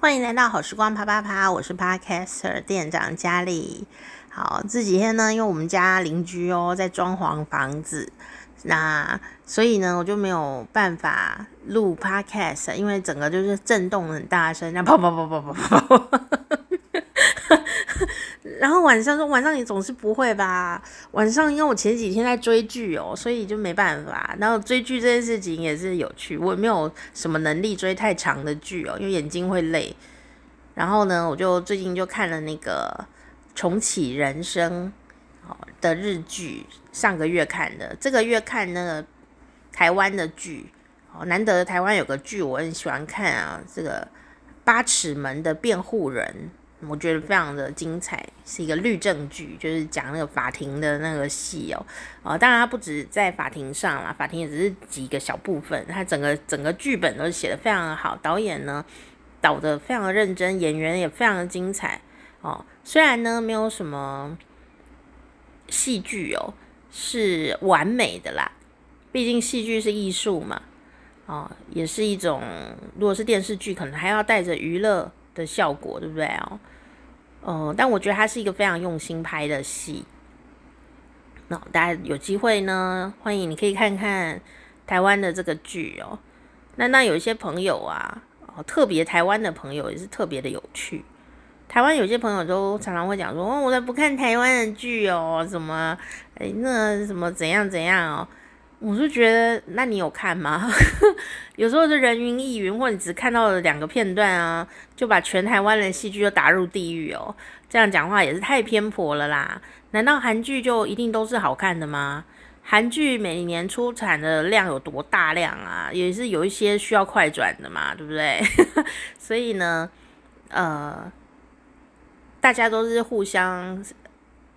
欢迎来到好时光啪啪啪，我是 Podcaster 店长佳丽。好，这几天呢，因为我们家邻居哦在装潢房子，那所以呢，我就没有办法录 Podcast，因为整个就是震动很大声，那 啪啪啪啪啪啪啪。然后晚上说晚上你总是不会吧？晚上因为我前几天在追剧哦，所以就没办法。然后追剧这件事情也是有趣，我也没有什么能力追太长的剧哦，因为眼睛会累。然后呢，我就最近就看了那个《重启人生》的日剧，上个月看的，这个月看那个台湾的剧哦，难得台湾有个剧我很喜欢看啊，这个《八尺门的辩护人》。我觉得非常的精彩，是一个律政剧，就是讲那个法庭的那个戏哦。啊，当然它不止在法庭上啦，法庭也只是几个小部分，它整个整个剧本都写得非常的好，导演呢导的非常的认真，演员也非常的精彩哦。虽然呢没有什么戏剧哦是完美的啦，毕竟戏剧是艺术嘛，哦，也是一种，如果是电视剧，可能还要带着娱乐。的效果对不对哦？哦，但我觉得它是一个非常用心拍的戏。那大家有机会呢，欢迎你可以看看台湾的这个剧哦。那那有一些朋友啊，哦，特别台湾的朋友也是特别的有趣。台湾有些朋友都常常会讲说，哦，我都不看台湾的剧哦，什么，哎，那什么怎样怎样哦。我是觉得，那你有看吗？有时候是人云亦云，或者你只看到了两个片段啊，就把全台湾的戏剧都打入地狱哦。这样讲话也是太偏颇了啦。难道韩剧就一定都是好看的吗？韩剧每年出产的量有多大量啊？也是有一些需要快转的嘛，对不对？所以呢，呃，大家都是互相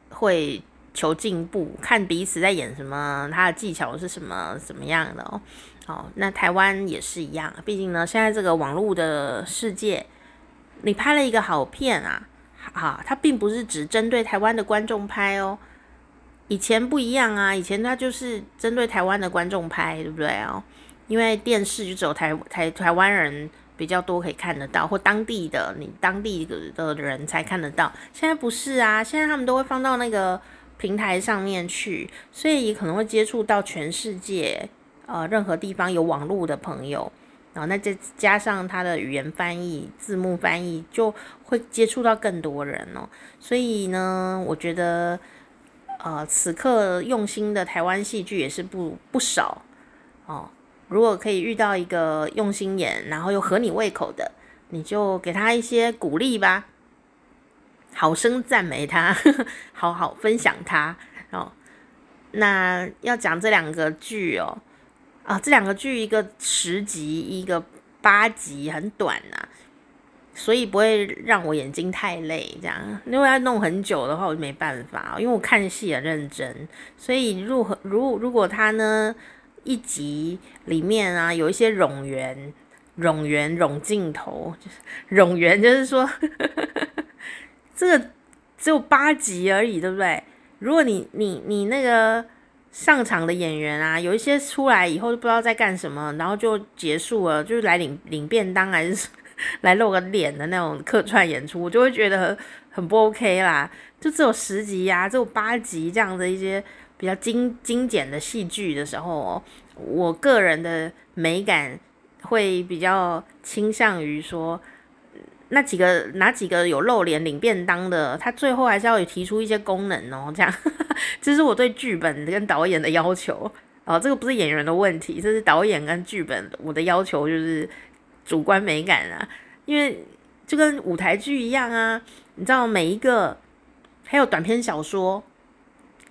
会。求进步，看彼此在演什么，他的技巧是什么，怎么样的哦？好，那台湾也是一样，毕竟呢，现在这个网络的世界，你拍了一个好片啊，哈，它并不是只针对台湾的观众拍哦。以前不一样啊，以前它就是针对台湾的观众拍，对不对哦？因为电视就只有台台台湾人比较多可以看得到，或当地的你当地的人才看得到。现在不是啊，现在他们都会放到那个。平台上面去，所以可能会接触到全世界，呃，任何地方有网络的朋友，然后那再加上他的语言翻译、字幕翻译，就会接触到更多人哦。所以呢，我觉得，呃，此刻用心的台湾戏剧也是不不少哦。如果可以遇到一个用心演，然后又合你胃口的，你就给他一些鼓励吧。好生赞美他，好好分享他哦。那要讲这两个剧哦，啊，这两个剧一个十集，一个八集，很短呐，所以不会让我眼睛太累。这样，因为要弄很久的话，我就没办法，因为我看戏很认真。所以如何如如果他呢一集里面啊有一些冗员、冗员、冗镜头，就是冗员，就是说。这个只有八集而已，对不对？如果你你你那个上场的演员啊，有一些出来以后就不知道在干什么，然后就结束了，就是来领领便当还是 来露个脸的那种客串演出，我就会觉得很不 OK 啦。就只有十集呀、只有八集这样的一些比较精精简的戏剧的时候，我个人的美感会比较倾向于说。那几个哪几个有露脸领便当的，他最后还是要有提出一些功能哦，这样，这是我对剧本跟导演的要求哦，这个不是演员的问题，这是导演跟剧本我的要求，就是主观美感啊，因为就跟舞台剧一样啊，你知道每一个还有短篇小说，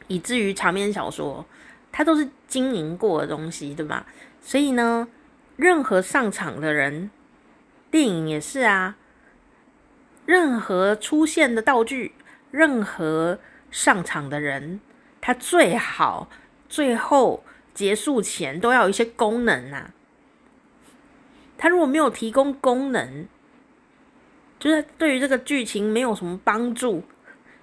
以至于长篇小说，它都是经营过的东西，对吧？所以呢，任何上场的人，电影也是啊。任何出现的道具，任何上场的人，他最好最后结束前都要有一些功能啊。他如果没有提供功能，就是对于这个剧情没有什么帮助，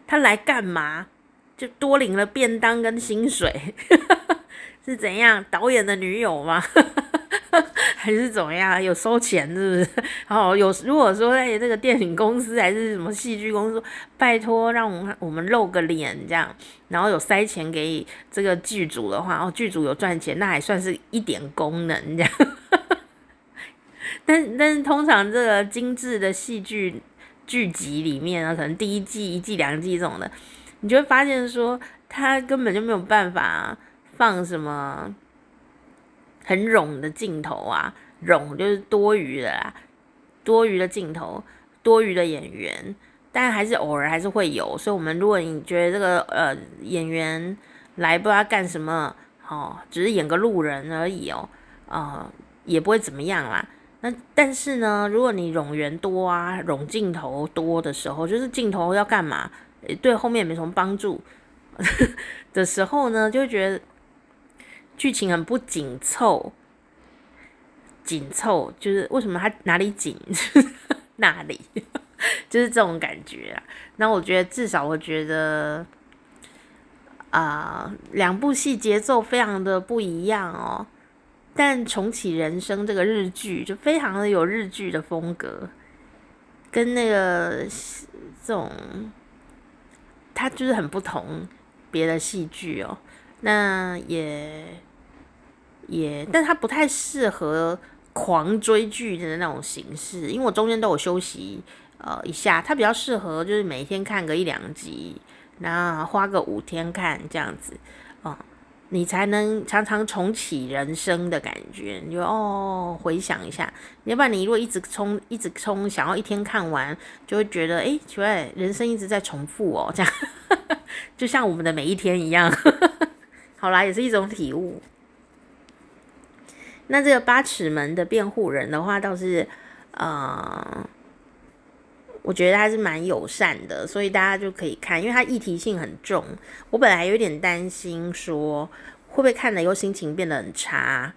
他来干嘛？就多领了便当跟薪水，是怎样？导演的女友吗？还是怎么样？有收钱是不是？然 后有如果说哎，这个电影公司还是什么戏剧公司，拜托让我们我们露个脸这样，然后有塞钱给这个剧组的话，哦，剧组有赚钱，那还算是一点功能这样。但但是通常这个精致的戏剧剧集里面呢，可能第一季一季两季这种的，你就会发现说，他根本就没有办法放什么很冗的镜头啊，冗就是多余的啦，多余的镜头，多余的演员，但还是偶尔还是会有。所以，我们如果你觉得这个呃演员来不知道干什么，哦，只是演个路人而已哦，呃，也不会怎么样啦。那但是呢，如果你冗员多啊，冗镜头多的时候，就是镜头要干嘛？对后面也没什么帮助 的时候呢，就觉得剧情很不紧凑。紧凑就是为什么它哪里紧，那里 就是这种感觉啊。那我觉得至少我觉得啊，两部戏节奏非常的不一样哦。但重启人生这个日剧就非常的有日剧的风格，跟那个这种，它就是很不同别的戏剧哦。那也也，但它不太适合狂追剧的那种形式，因为我中间都有休息呃一下，它比较适合就是每天看个一两集，然后花个五天看这样子哦。你才能常常重启人生的感觉，你就哦回想一下，要不然你如果一直冲一直冲，想要一天看完，就会觉得诶，奇怪，人生一直在重复哦，这样 就像我们的每一天一样。好啦，也是一种体悟。那这个八尺门的辩护人的话，倒是呃。我觉得还是蛮友善的，所以大家就可以看，因为它议题性很重。我本来有点担心说会不会看了以后心情变得很差，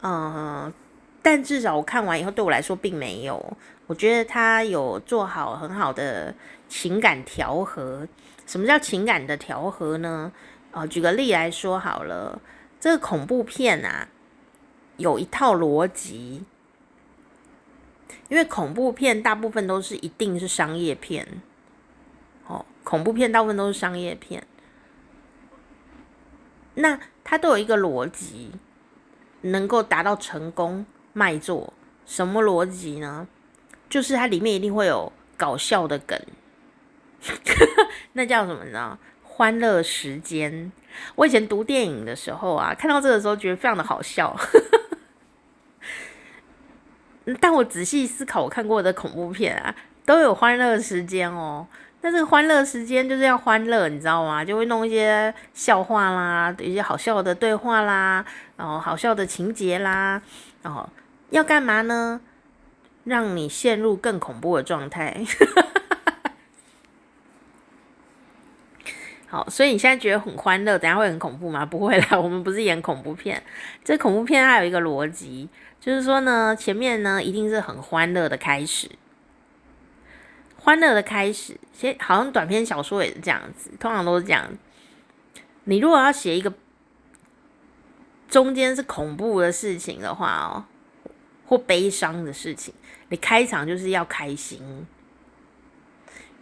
嗯，但至少我看完以后对我来说并没有。我觉得他有做好很好的情感调和。什么叫情感的调和呢？呃，举个例来说好了，这个恐怖片啊，有一套逻辑。因为恐怖片大部分都是一定是商业片，哦，恐怖片大部分都是商业片，那它都有一个逻辑，能够达到成功卖座。什么逻辑呢？就是它里面一定会有搞笑的梗，那叫什么呢？欢乐时间。我以前读电影的时候啊，看到这个时候觉得非常的好笑。但我仔细思考，我看过的恐怖片啊，都有欢乐时间哦。那这个欢乐时间就是要欢乐，你知道吗？就会弄一些笑话啦，一些好笑的对话啦，然后好笑的情节啦，然后要干嘛呢？让你陷入更恐怖的状态。好，所以你现在觉得很欢乐，等下会很恐怖吗？不会啦，我们不是演恐怖片。这恐怖片它有一个逻辑，就是说呢，前面呢一定是很欢乐的开始，欢乐的开始。先好像短篇小说也是这样子，通常都是这样。你如果要写一个中间是恐怖的事情的话哦，或悲伤的事情，你开场就是要开心，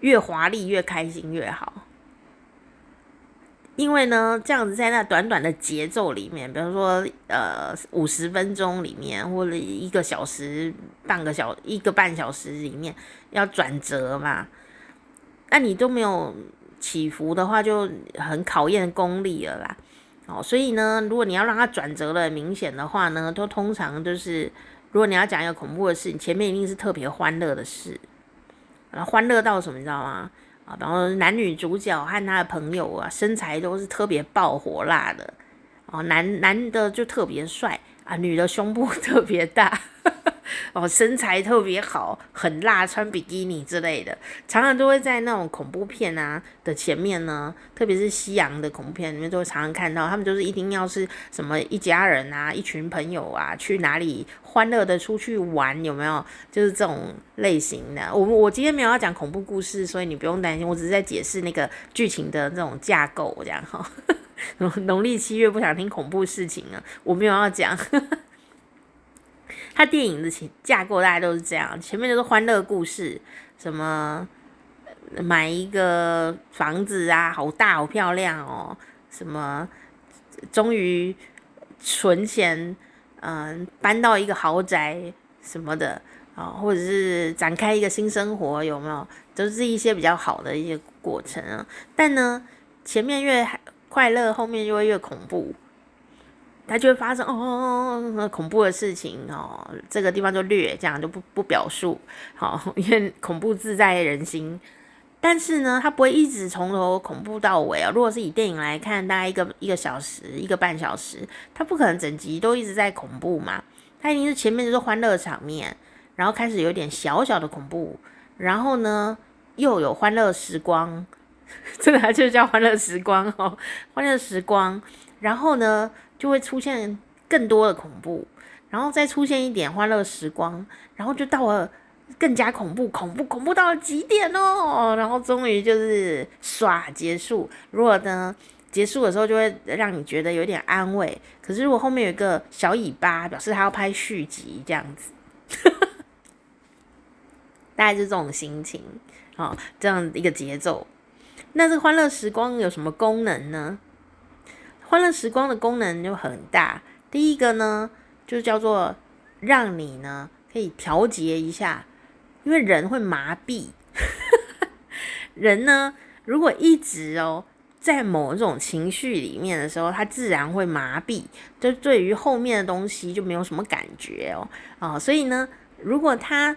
越华丽越开心越好。因为呢，这样子在那短短的节奏里面，比如说呃五十分钟里面，或者一个小时、半个小一个半小时里面要转折嘛，那你都没有起伏的话，就很考验功力了啦。哦，所以呢，如果你要让它转折的明显的话呢，都通常就是如果你要讲一个恐怖的事，前面一定是特别欢乐的事，然后欢乐到什么，你知道吗？啊，然后男女主角和他的朋友啊，身材都是特别爆火辣的，哦，男男的就特别帅啊，女的胸部 特别大。哦，身材特别好，很辣，穿比基尼之类的，常常都会在那种恐怖片啊的前面呢，特别是西洋的恐怖片里面，都会常常看到他们就是一定要是什么一家人啊，一群朋友啊，去哪里欢乐的出去玩，有没有？就是这种类型的。我我今天没有要讲恐怖故事，所以你不用担心，我只是在解释那个剧情的这种架构，这样哈。农历七月不想听恐怖事情啊，我没有要讲。他电影的架构大概都是这样，前面就是欢乐故事，什么买一个房子啊，好大好漂亮哦，什么终于存钱，嗯，搬到一个豪宅什么的啊，或者是展开一个新生活，有没有？都是一些比较好的一些过程啊。但呢，前面越快乐，后面就会越恐怖。它就会发生哦，恐怖的事情哦，这个地方就略这样就不不表述好，因为恐怖自在人心。但是呢，它不会一直从头恐怖到尾啊。如果是以电影来看，大概一个一个小时、一个半小时，它不可能整集都一直在恐怖嘛。它一定是前面就是欢乐场面，然后开始有点小小的恐怖，然后呢又有欢乐时光，这个就叫欢乐时光哦，欢乐时光，然后呢。就会出现更多的恐怖，然后再出现一点欢乐时光，然后就到了更加恐怖，恐怖恐怖到了极点哦，然后终于就是唰结束。如果呢结束的时候就会让你觉得有点安慰，可是如果后面有一个小尾巴，表示他要拍续集这样子，大概是这种心情，好，这样一个节奏。那这欢乐时光有什么功能呢？欢乐时光的功能就很大。第一个呢，就叫做让你呢可以调节一下，因为人会麻痹。人呢，如果一直哦在某一种情绪里面的时候，他自然会麻痹，就对于后面的东西就没有什么感觉哦。哦，所以呢，如果他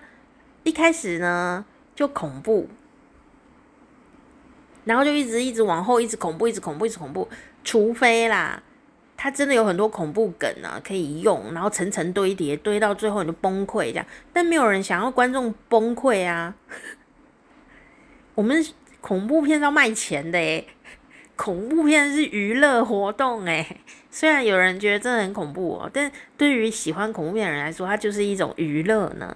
一开始呢就恐怖，然后就一直一直往后，一直恐怖，一直恐怖，一直恐怖。除非啦，他真的有很多恐怖梗啊，可以用，然后层层堆叠，堆到最后你就崩溃这样。但没有人想要观众崩溃啊。我们恐怖片是要卖钱的诶，恐怖片是娱乐活动诶。虽然有人觉得真的很恐怖哦，但对于喜欢恐怖片的人来说，它就是一种娱乐呢。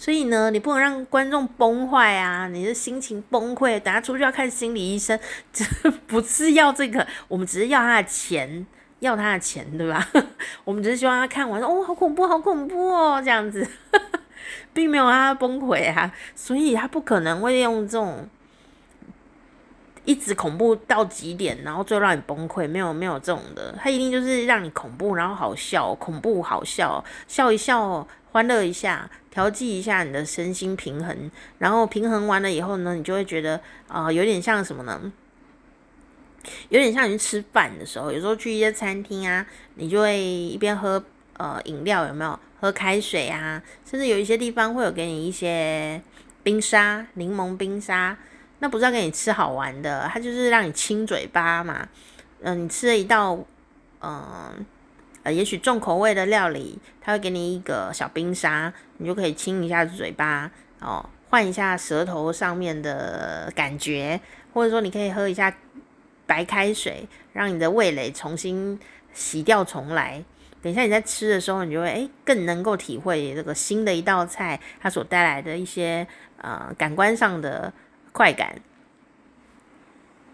所以呢，你不能让观众崩坏啊！你的心情崩溃，等下出去要看心理医生，这不是要这个，我们只是要他的钱，要他的钱，对吧？我们只是希望他看完，哦，好恐怖，好恐怖哦，这样子，并没有让他崩溃啊，所以他不可能会用这种一直恐怖到极点，然后最后让你崩溃，没有没有这种的，他一定就是让你恐怖，然后好笑，恐怖好笑，笑一笑。欢乐一下，调剂一下你的身心平衡，然后平衡完了以后呢，你就会觉得啊、有点像什么呢？有点像你吃饭的时候，有时候去一些餐厅啊，你就会一边喝呃饮料，有没有？喝开水啊，甚至有一些地方会有给你一些冰沙，柠檬冰沙，那不是要给你吃好玩的，它就是让你亲嘴巴嘛。嗯、你吃了一道，嗯、呃。也许重口味的料理，他会给你一个小冰沙，你就可以亲一下嘴巴哦，换一下舌头上面的感觉，或者说你可以喝一下白开水，让你的味蕾重新洗掉重来。等一下你在吃的时候，你就会诶更能够体会这个新的一道菜它所带来的一些呃感官上的快感，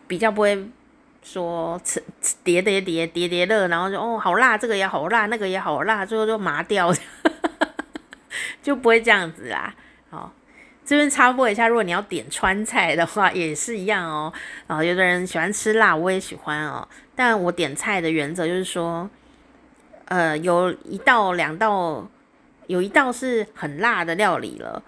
比较不会。说吃吃叠叠叠叠叠乐，然后就哦好辣，这个也好辣，那个也好辣，最后就麻掉，就不会这样子啦。好，这边插播一下，如果你要点川菜的话，也是一样哦。啊，有的人喜欢吃辣，我也喜欢哦。但我点菜的原则就是说，呃，有一道两道，有一道是很辣的料理了，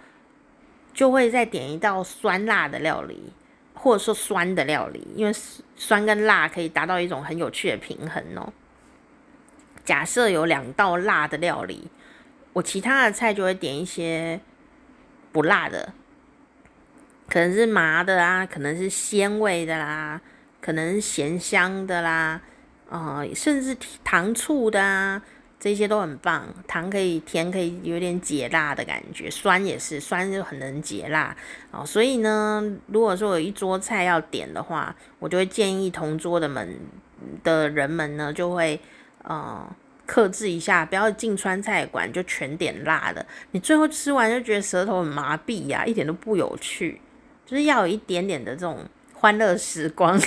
就会再点一道酸辣的料理。或者说酸的料理，因为酸跟辣可以达到一种很有趣的平衡哦。假设有两道辣的料理，我其他的菜就会点一些不辣的，可能是麻的啊，可能是鲜味的啦，可能是咸香的啦，啊、甚至糖醋的啊。这些都很棒，糖可以甜，可以有点解辣的感觉，酸也是，酸就很能解辣哦。所以呢，如果说有一桌菜要点的话，我就会建议同桌的们的人们呢，就会呃克制一下，不要进川菜馆就全点辣的，你最后吃完就觉得舌头很麻痹呀、一点都不有趣，就是要有一点点的这种欢乐时光。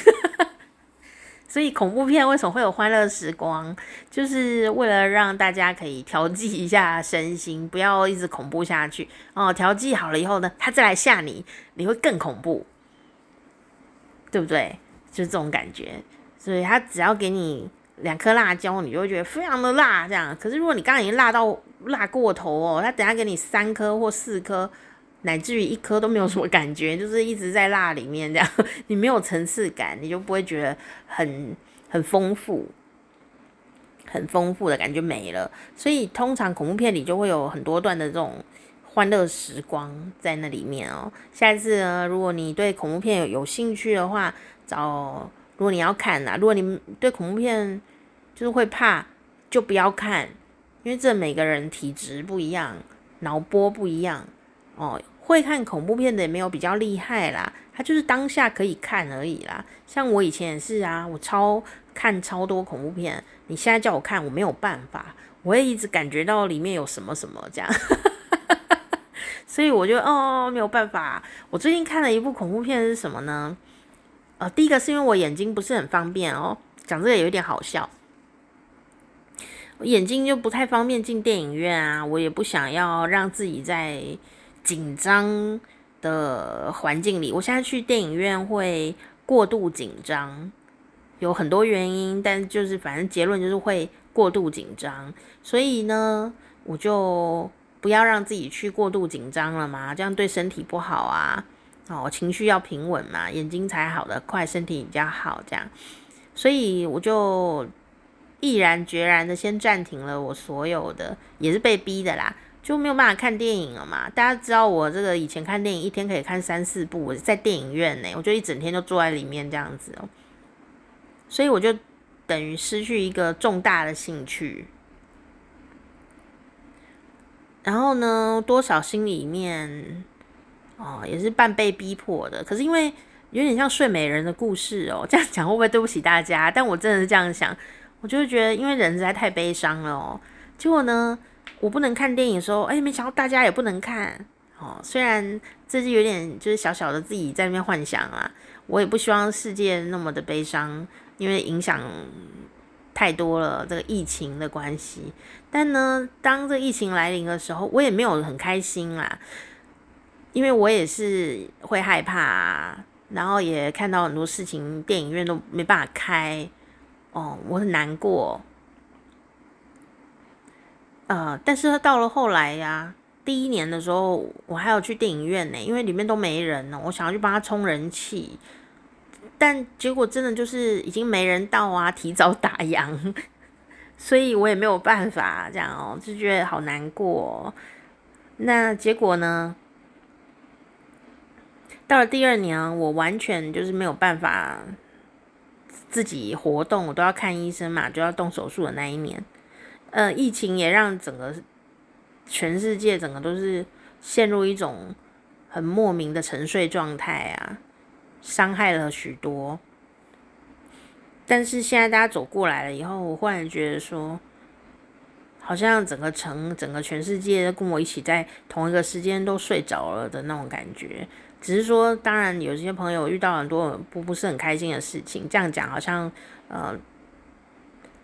所以恐怖片为什么会有欢乐时光？就是为了让大家可以调剂一下身心，不要一直恐怖下去哦。调剂好了以后呢，他再来吓你，你会更恐怖，对不对？就是这种感觉。所以他只要给你两颗辣椒，你就会觉得非常的辣，这样。可是如果你刚刚已经辣到辣过头哦，他等下给你三颗或四颗。乃至于一颗都没有什么感觉，就是一直在辣里面这样，你没有层次感，你就不会觉得很很丰富，很丰富的感觉没了。所以通常恐怖片里就会有很多段的这种欢乐时光在那里面哦。下一次呢，如果你对恐怖片有有兴趣的话，找如果你要看呐，如果你对恐怖片就是会怕，就不要看，因为这每个人体质不一样，脑波不一样。哦，会看恐怖片的也没有比较厉害啦，他就是当下可以看而已啦。像我以前也是啊，我超看超多恐怖片，你现在叫我看，我没有办法，我会一直感觉到里面有什么什么这样，所以我就哦没有办法。我最近看了一部恐怖片是什么呢？呃，第一个是因为我眼睛不是很方便哦，讲这个有点好笑。我眼睛就不太方便进电影院啊，我也不想要让自己在。紧张的环境里，我现在去电影院会过度紧张，有很多原因，但就是反正结论就是会过度紧张，所以呢，我就不要让自己去过度紧张了嘛，这样对身体不好啊，哦，情绪要平稳嘛，眼睛才好得快，身体比较好，这样，所以我就毅然决然的先暂停了我所有的，也是被逼的啦。就没有办法看电影了嘛？大家知道我这个以前看电影一天可以看三四部，我在电影院呢，我就一整天就坐在里面这样子哦，所以我就等于失去一个重大的兴趣。然后呢，多少心里面哦也是半被逼迫的。可是因为有点像睡美人的故事哦，这样讲会不会对不起大家？但我真的是这样想，我就是觉得因为人实在太悲伤了哦。结果呢？我不能看电影的时候，哎，没想到大家也不能看哦。虽然这是有点就是小小的自己在那边幻想啊，我也不希望世界那么的悲伤，因为影响太多了这个疫情的关系。但呢，当这疫情来临的时候，我也没有很开心啦，因为我也是会害怕啊，然后也看到很多事情，电影院都没办法开哦，我很难过。呃，但是到了后来呀、第一年的时候，我还要去电影院呢，因为里面都没人呢，我想要去帮他充人气，但结果真的就是已经没人到啊，提早打烊，所以我也没有办法这样哦，就觉得好难过。那结果呢？到了第二年，我完全就是没有办法自己活动，我都要看医生嘛，就要动手术的那一年。呃，疫情也让整个全世界整个都是陷入一种很莫名的沉睡状态啊，伤害了许多。但是现在大家走过来了以后，我忽然觉得说，好像整个城、整个全世界跟我一起在同一个时间都睡着了的那种感觉。只是说，当然有些朋友遇到很多不不是很开心的事情，这样讲好像呃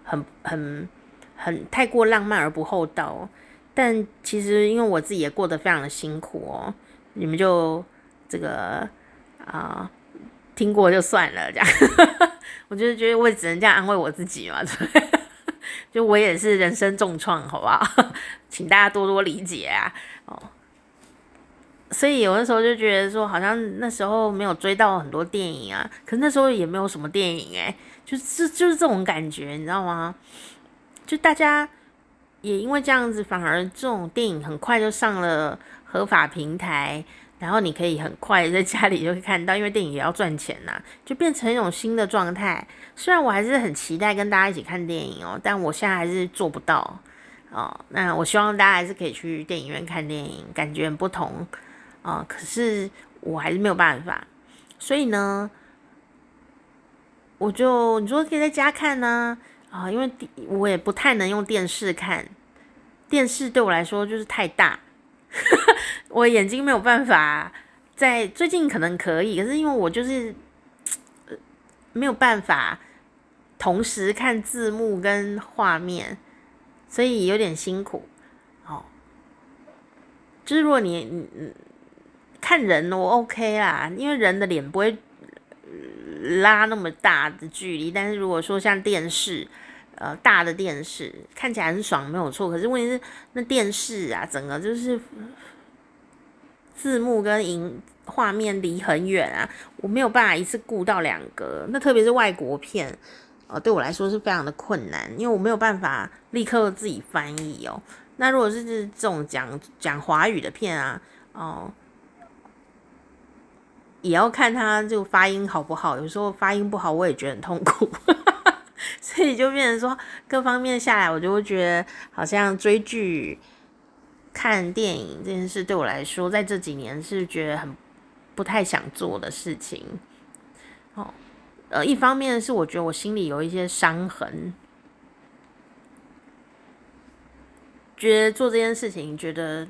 很很。很太过浪漫而不厚道，但其实因为我自己也过得非常的辛苦哦，你们就这个啊、听过就算了，这样，我就是觉得我也只能这样安慰我自己嘛，就我也是人生重创，好不好？请大家多多理解啊，哦，所以有的时候就觉得说，好像那时候没有追到很多电影啊，可那时候也没有什么电影哎，就是就是这种感觉，你知道吗？就大家也因为这样子，反而这种电影很快就上了合法平台，然后你可以很快在家里就会看到，因为电影也要赚钱呐，就变成一种新的状态。虽然我还是很期待跟大家一起看电影哦，但我现在还是做不到哦。那我希望大家还是可以去电影院看电影，感觉很不同，哦。可是我还是没有办法，所以呢，我就你说可以在家看呢？啊因为我也不太能用电视看，电视对我来说就是太大，我眼睛没有办法在最近可能可以，可是因为我就是呃没有办法同时看字幕跟画面，所以有点辛苦。哦，就是如果你嗯嗯看人我 OK 啦，因为人的脸不会拉那么大的距离，但是如果说像电视。呃，大的电视看起来很爽，没有错。可是问题是，那电视啊，整个就是字幕跟影画面离很远啊，我没有办法一次顾到两个。那特别是外国片，呃，对我来说是非常的困难，因为我没有办法立刻自己翻译哦。那如果是这种讲讲华语的片啊，哦，也要看它就发音好不好。有时候发音不好，我也觉得很痛苦。所以就变成说，各方面下来，我就会觉得好像追剧、看电影这件事对我来说，在这几年是觉得很不太想做的事情。哦，呃，一方面是我觉得我心里有一些伤痕，觉得做这件事情觉得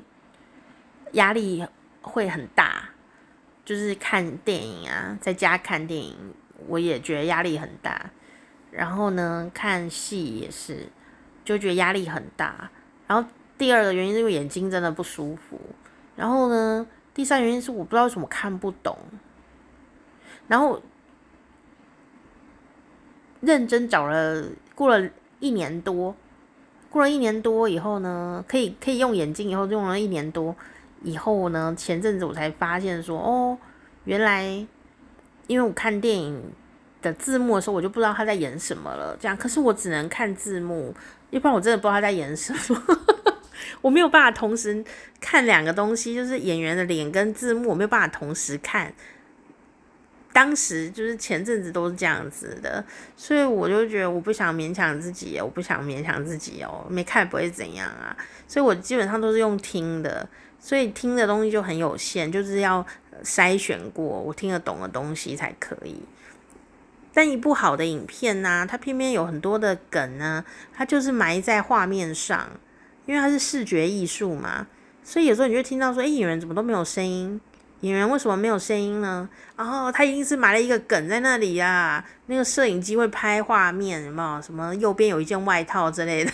压力会很大，就是看电影啊，在家看电影，我也觉得压力很大。然后呢，看戏也是，就觉得压力很大。然后第二个原因是因为眼睛真的不舒服。然后呢，第三原因是我不知道为什么看不懂。然后认真找了，过了一年多，过了一年多以后呢，可以可以用眼镜以后用了一年多以后呢，前阵子我才发现说，哦，原来因为我看电影。字幕的时候，我就不知道他在演什么了。这样，可是我只能看字幕，要不然我真的不知道他在演什么。我没有办法同时看两个东西，就是演员的脸跟字幕，我没有办法同时看。当时就是前阵子都是这样子的，所以我就觉得我不想勉强自己，我不想勉强自己哦，没看不会怎样啊。所以我基本上都是用听的，所以听的东西就很有限，就是要筛选过我听得懂的东西才可以。但一部好的影片呢、它偏偏有很多的梗呢，它就是埋在画面上，因为它是视觉艺术嘛，所以有时候你就听到说，诶，演员怎么都没有声音？演员为什么没有声音呢？然后他一定是埋了一个梗在那里呀、啊，那个摄影机会拍画面，有没有？什么右边有一件外套之类的，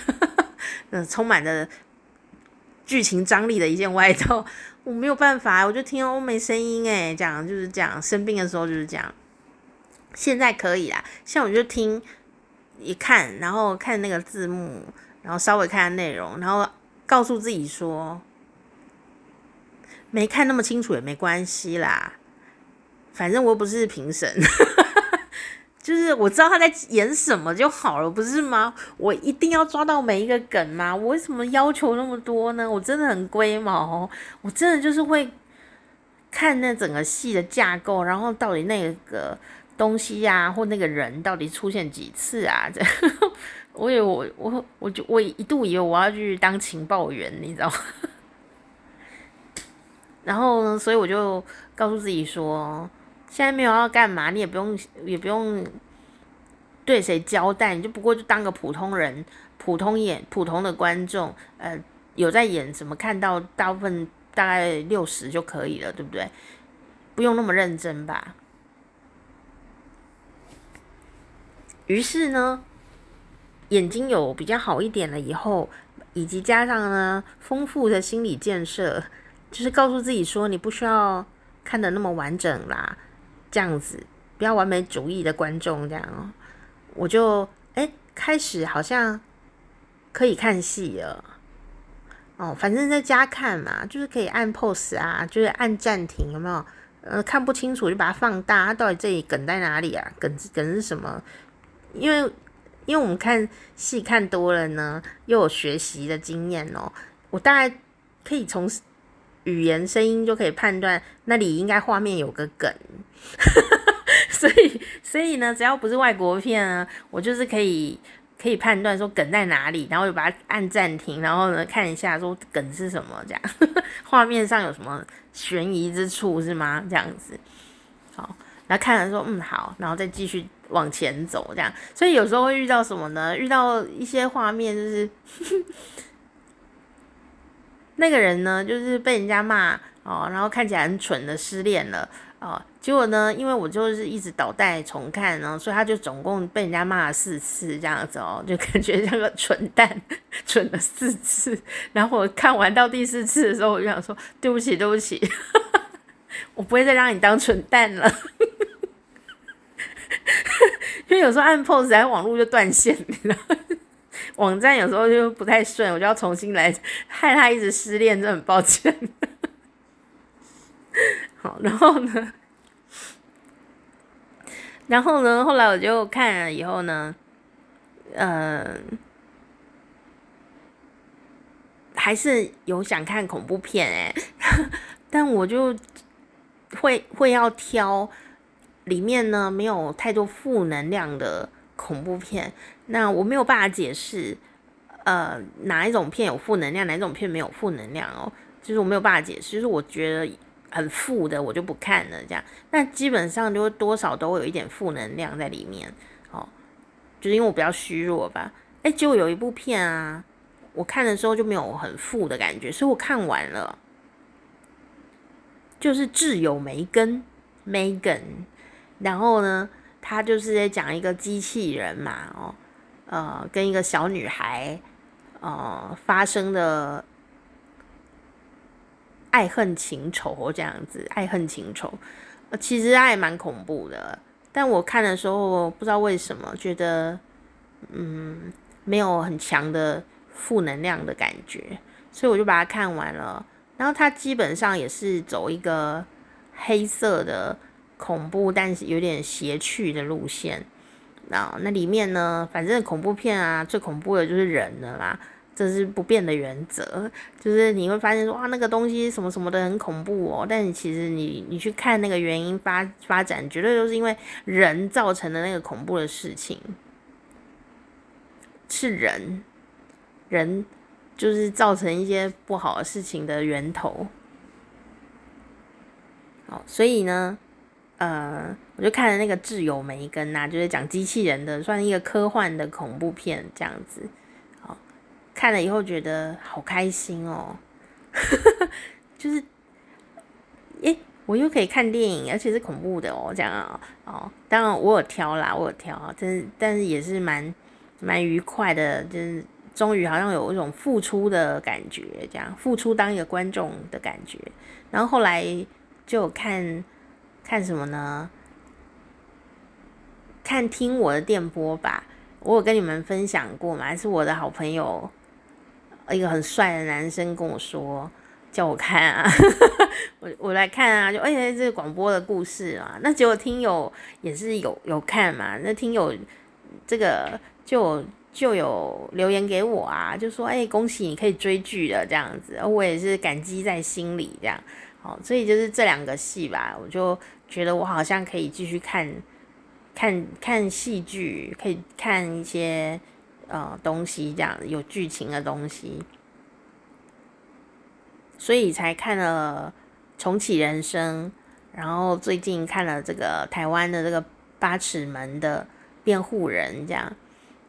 嗯，充满着剧情张力的一件外套，我没有办法，我就听哦没声音诶，讲就是这样，生病的时候就是这样。现在可以啦，像我就听一看，然后看那个字幕，然后稍微看下内容，然后告诉自己说，没看那么清楚也没关系啦，反正我又不是评审，就是我知道他在演什么就好了，不是吗？我一定要抓到每一个梗吗？我为什么要求那么多呢？我真的很龟毛，我真的就是会看那整个戏的架构，然后到底那个。东西呀、或那个人到底出现几次啊？这 我以为我我我就我一度以为我要去当情报员，你知道吗？然后呢，所以我就告诉自己说，现在没有要干嘛，你也不用也不用对谁交代，你就不过就当个普通人，普通演普通的观众，呃，有在演什么，看到大部分大概六十就可以了，对不对？不用那么认真吧。于是呢，眼睛有比较好一点了以后，以及加上呢丰富的心理建设，就是告诉自己说，你不需要看得那么完整啦，这样子，不要完美主义的观众这样哦。我就哎开始好像可以看戏了，哦，反正在家看嘛，就是可以按 pause 啊，就是按暂停，有没有？呃，看不清楚就把它放大，它到底这里梗在哪里啊？梗梗是什么？因为，因为我们看戏看多了呢，又有学习的经验哦，我大概可以从语言、声音就可以判断那里应该画面有个梗，所以，所以呢，只要不是外国片啊，我就是可以可以判断说梗在哪里，然后就把它按暂停，然后呢看一下说梗是什么，这样 画面上有什么悬疑之处是吗？这样子，好，然后看了说嗯好，然后再继续。往前走，这样，所以有时候会遇到什么呢？遇到一些画面，就是 那个人呢，就是被人家骂哦，然后看起来很蠢的失恋了哦，结果呢，因为我就是一直倒带重看呢，所以他就总共被人家骂了四次这样子哦，就感觉像个蠢蛋，蠢了四次。然后我看完到第四次的时候，我就想说，对不起，对不起，我不会再让你当蠢蛋了。因为有时候按 pose，然后网络就断线，你知道？网站有时候就不太顺，我就要重新来，害他一直失恋，真的很抱歉。好，然后呢，然后呢，后来我就看了以后呢，嗯、呃，还是有想看恐怖片哎，但我就会会要挑里面呢没有太多负能量的恐怖片，那我没有办法解释，呃，哪一种片有负能量，哪一种片没有负能量哦，就是我没有办法解释，就是我觉得。很负的我就不看了，这样，那基本上就多少都会有一点负能量在里面，哦，就是因为我比较虚弱吧。哎，结果有一部片啊，我看的时候就没有很负的感觉，所以我看完了，就是挚友梅根 Megan，然后呢，他就是在讲一个机器人嘛，哦，呃，跟一个小女孩，呃，发生的。爱恨情仇这样子，爱恨情仇，其实还蛮恐怖的。但我看的时候，不知道为什么觉得，嗯，没有很强的负能量的感觉，所以我就把它看完了。然后它基本上也是走一个黑色的恐怖，但是有点邪趣的路线。那那里面呢，反正恐怖片啊，最恐怖的就是人了啦。这是不变的原则，就是你会发现说，哇，那个东西什么什么的很恐怖哦，但其实你你去看那个原因发发展，绝对都是因为人造成的那个恐怖的事情，是人，人就是造成一些不好的事情的源头。好，所以呢，呃，我就看了那个挚友梅根呐，就是讲机器人的，算是一个科幻的恐怖片这样子。看了以后觉得好开心哦，就是，诶，我又可以看电影，而且是恐怖的哦，这样啊，哦，当然我有挑啦，我有挑，但是但是也是蛮蛮愉快的，就是终于好像有一种付出的感觉，这样付出当一个观众的感觉，然后后来就看看什么呢？看听我的电波吧，我有跟你们分享过吗？还是我的好朋友。一个很帅的男生跟我说，叫我看啊，我我来看啊，就哎呀，这个广播的故事啊，那结果听友也是有有看嘛，那听友这个就就有留言给我啊，就说哎，恭喜你可以追剧了这样子，我也是感激在心里这样，好，所以就是这两个戏吧，我就觉得我好像可以继续看，看看戏剧，可以看一些。呃，东西这样有剧情的东西，所以才看了《重启人生》，然后最近看了这个台湾的这个《八尺门的辩护人》，这样，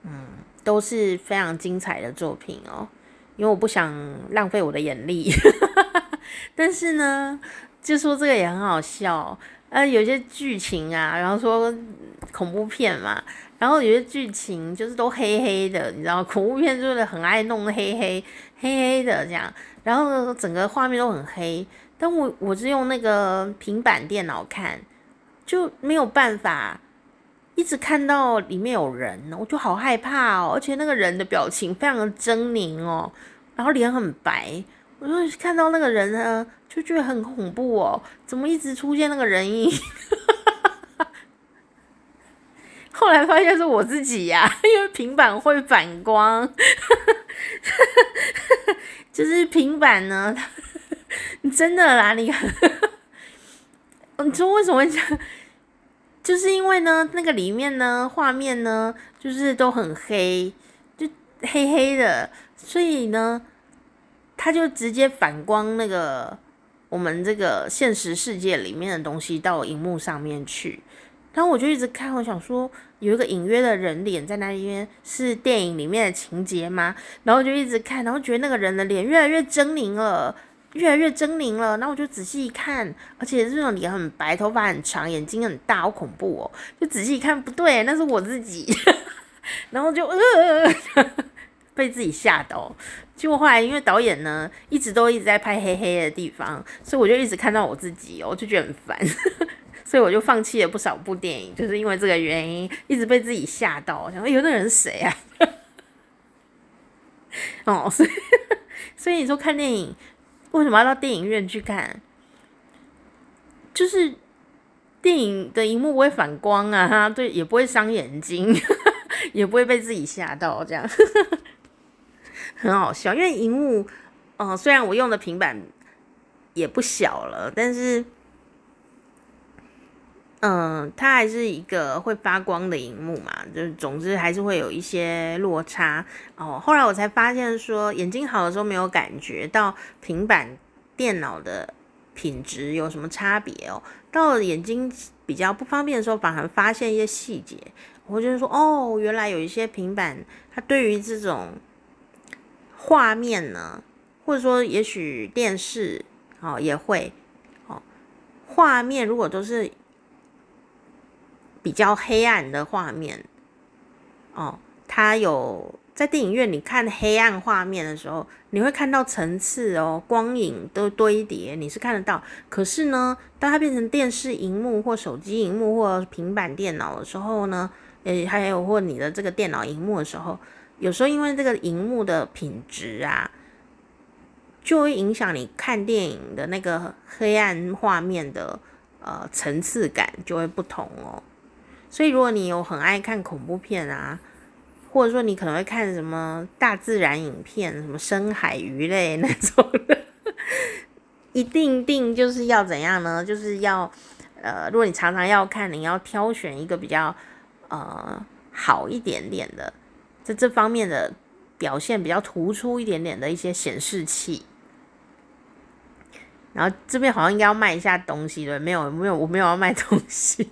嗯，都是非常精彩的作品哦。因为我不想浪费我的眼力，但是呢，就说这个也很好笑，呃，有些剧情啊，然后说恐怖片嘛。然后有些剧情就是都黑黑的，你知道，恐怖片就是很爱弄黑黑黑黑的这样，然后整个画面都很黑。但我我是用那个平板电脑看，就没有办法一直看到里面有人，我就好害怕哦。而且那个人的表情非常的狰狞哦，然后脸很白，我就看到那个人呢，就觉得很恐怖哦，怎么一直出现那个人影？后来发现是我自己呀、因为平板会反光，就是平板呢，你真的啦，你看，你说为什么这样？就是因为呢，那个里面呢，画面呢，就是都很黑，就黑黑的，所以呢，它就直接反光那个我们这个现实世界里面的东西到荧幕上面去。然后我就一直看，我想说有一个隐约的人脸在那里面，是电影里面的情节吗？然后就一直看，然后觉得那个人的脸越来越狰狞了，越来越狰狞了。然后我就仔细一看，而且这种脸很白，头发很长，眼睛很大，好恐怖哦！就仔细一看，不对，那是我自己。然后就呃呃，被自己吓到。结果后来，因为导演呢一直都一直在拍黑黑的地方，所以我就一直看到我自己哦，我就觉得很烦。所以我就放弃了不少部电影，就是因为这个原因，一直被自己吓到。想说，有、欸、那人是谁啊？哦，所以 所以你说看电影为什么要到电影院去看？就是电影的荧幕不会反光啊，对，也不会伤眼睛，也不会被自己吓到，这样很好笑。因为荧幕，哦、呃，虽然我用的平板也不小了，但是。嗯，它还是一个会发光的荧幕嘛，就是总之还是会有一些落差哦。后来我才发现说，眼睛好的时候没有感觉到平板电脑的品质有什么差别哦，到了眼睛比较不方便的时候，反而发现一些细节。我就说，哦，原来有一些平板它对于这种画面呢，或者说也许电视哦也会哦，画面如果都是。比较黑暗的画面，哦，它有在电影院你看黑暗画面的时候，你会看到层次哦，光影都堆叠，你是看得到。可是呢，当它变成电视荧幕或手机荧幕或平板电脑的时候呢，诶，还有或你的这个电脑荧幕的时候，有时候因为这个荧幕的品质啊，就会影响你看电影的那个黑暗画面的呃层次感就会不同哦。所以，如果你有很爱看恐怖片啊，或者说你可能会看什么大自然影片，什么深海鱼类那种的，一定定就是要怎样呢？就是要呃，如果你常常要看，你要挑选一个比较呃好一点点的，在这方面的表现比较突出一点点的一些显示器。然后这边好像应该要卖一下东西，对，没有没有，我没有要卖东西。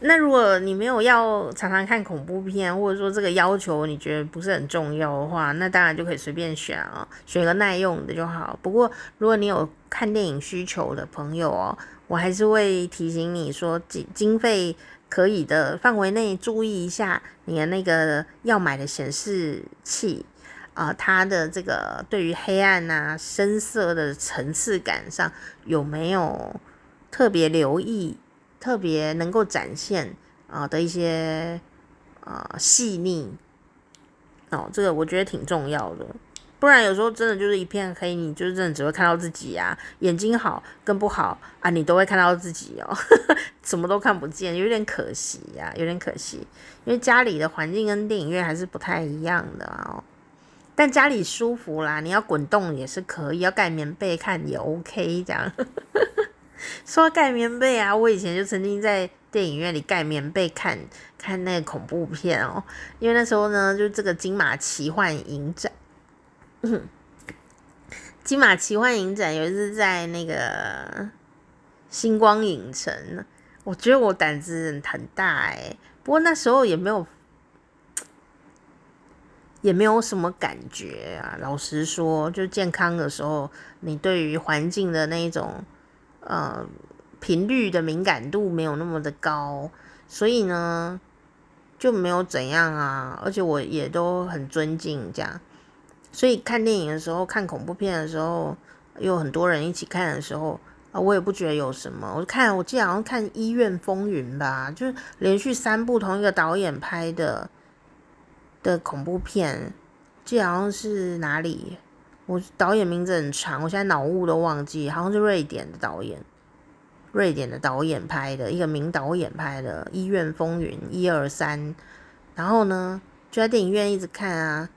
那如果你没有要常常看恐怖片，或者说这个要求你觉得不是很重要的话，那当然就可以随便选啊，选个耐用的就好。不过如果你有看电影需求的朋友哦，我还是会提醒你说，经经费可以的范围内，注意一下你的那个要买的显示器啊，它的这个对于黑暗啊、深色的层次感上有没有特别留意。特别能够展现啊的一些啊细腻哦，这个我觉得挺重要的。不然有时候真的就是一片黑，你就是真的只会看到自己啊。眼睛好跟不好啊，你都会看到自己哦，什么都看不见，有点可惜呀，有点可惜。因为家里的环境跟电影院还是不太一样的哦。但家里舒服啦，你要滚动也是可以，要盖棉被看也 OK 这样。说盖棉被啊，我以前就曾经在电影院里盖棉被看看那个恐怖片哦，因为那时候呢，就这个金马奇幻影展，金马奇幻影展有一次在那个星光影城，我觉得我胆子很大诶，不过那时候也没有 也没有什么感觉啊，老实说，就健康的时候，你对于环境的那种。呃，频率的敏感度没有那么的高，所以呢就没有怎样啊，而且我也都很尊敬这样，所以看电影的时候，看恐怖片的时候，有很多人一起看的时候啊，我也不觉得有什么。我就看，我记得好像看《医院风云》吧，就是连续三部同一个导演拍的的恐怖片，记得好像是哪里。我导演名字很长，我现在脑雾都忘记，好像是瑞典的导演，瑞典的导演拍的一个名导演拍的《医院风云》一二三，然后呢就在电影院一直看啊，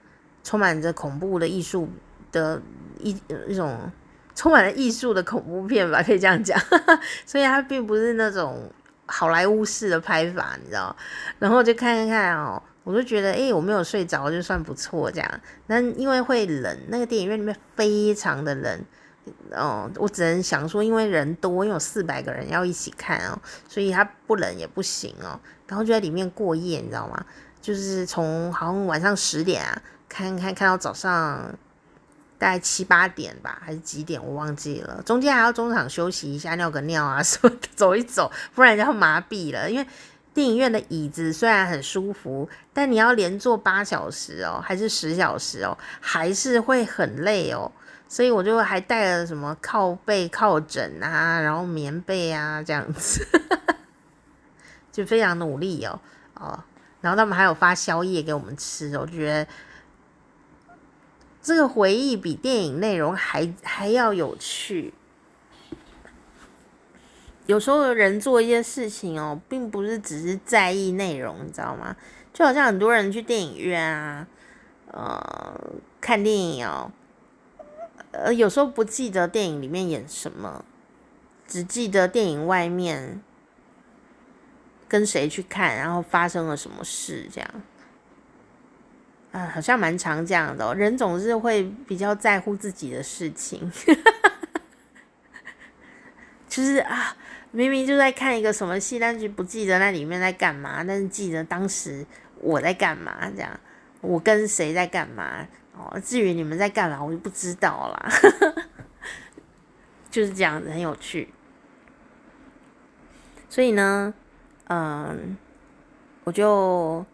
充满着恐怖的艺术的一一种充满了艺术的恐怖片吧，可以这样讲，所以它并不是那种好莱坞式的拍法，你知道，然后就看看看哦。我就觉得，哎、我没有睡着就算不错这样。但因为会冷，那个电影院里面非常的冷，哦，我只能想说，因为人多，有四百个人要一起看哦，所以它不冷也不行哦。然后就在里面过夜，你知道吗？就是从好像晚上十点啊，看看看到早上大概七八点吧，还是几点我忘记了。中间还要中场休息一下，尿个尿啊 什么的，走一走，不然就要麻痹了。因为电影院的椅子虽然很舒服，但你要连坐八小时哦，还是十小时哦，还是会很累哦。所以我就还带了什么靠背、靠枕啊，然后棉被啊这样子，就非常努力哦哦。然后他们还有发宵夜给我们吃，我觉得。这个回忆比电影内容还还要有趣。有时候人做一些事情哦，并不是只是在意内容，你知道吗？就好像很多人去电影院啊，呃，看电影哦，呃，有时候不记得电影里面演什么，只记得电影外面跟谁去看，然后发生了什么事，这样。啊，好像蛮常这样的，人总是会比较在乎自己的事情，就是啊，明明就在看一个什么戏，但是不记得那里面在干嘛，但是记得当时我在干嘛，这样，我跟谁在干嘛哦，至于你们在干嘛，我就不知道啦，就是这样子，很有趣。所以呢，嗯，我就。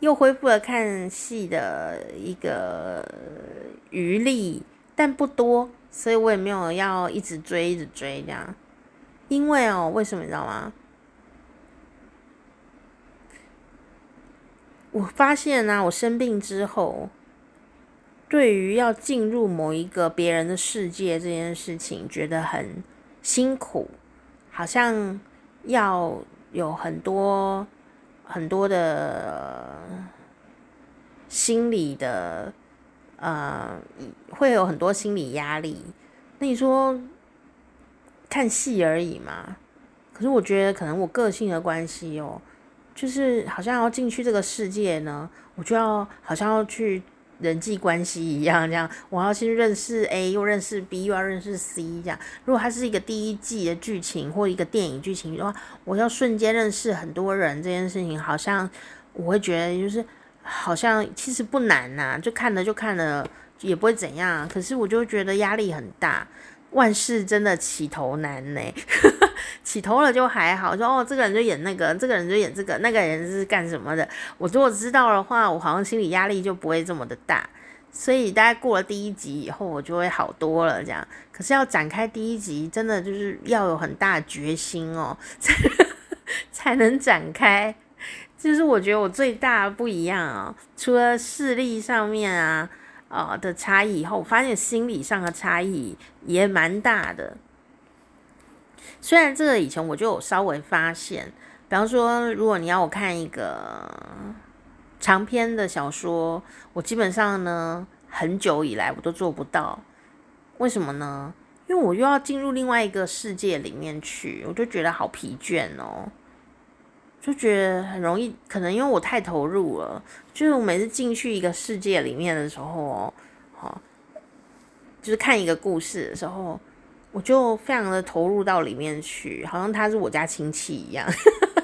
又恢复了看戏的一个余力，但不多，所以我也没有要一直追，一直追这样。因为哦，为什么你知道吗？我发现呢、啊，我生病之后，对于要进入某一个别人的世界这件事情，觉得很辛苦，好像要有很多。很多的心理的呃，会有很多心理压力。那你说看戏而已嘛？可是我觉得可能我个性的关系哦，就是好像要进去这个世界呢，我就要好像要去。人际关系一样，这样我要先认识 A，又认识 B，又要认识 C，这样。如果它是一个第一季的剧情或一个电影剧情的话，我要瞬间认识很多人，这件事情好像我会觉得就是好像其实不难呐、就看了就看了，也不会怎样。可是我就觉得压力很大。万事真的起头难呢，起头了就还好，说哦，这个人就演那个，这个人就演这个，那个人是干什么的？我如果知道的话，我好像心理压力就不会这么的大。所以大概过了第一集以后，我就会好多了。这样，可是要展开第一集，真的就是要有很大的决心哦，才 才能展开。就是我觉得我最大不一样啊、除了视力上面啊。呃的差异以后，我发现心理上的差异也蛮大的。虽然这个以前我就有稍微发现，比方说，如果你要我看一个长篇的小说，我基本上呢，很久以来我都做不到。为什么呢？因为我又要进入另外一个世界里面去，我就觉得好疲倦哦。就觉得很容易，可能因为我太投入了。就是我每次进去一个世界里面的时候，哦，好，就是看一个故事的时候，我就非常的投入到里面去，好像他是我家亲戚一样。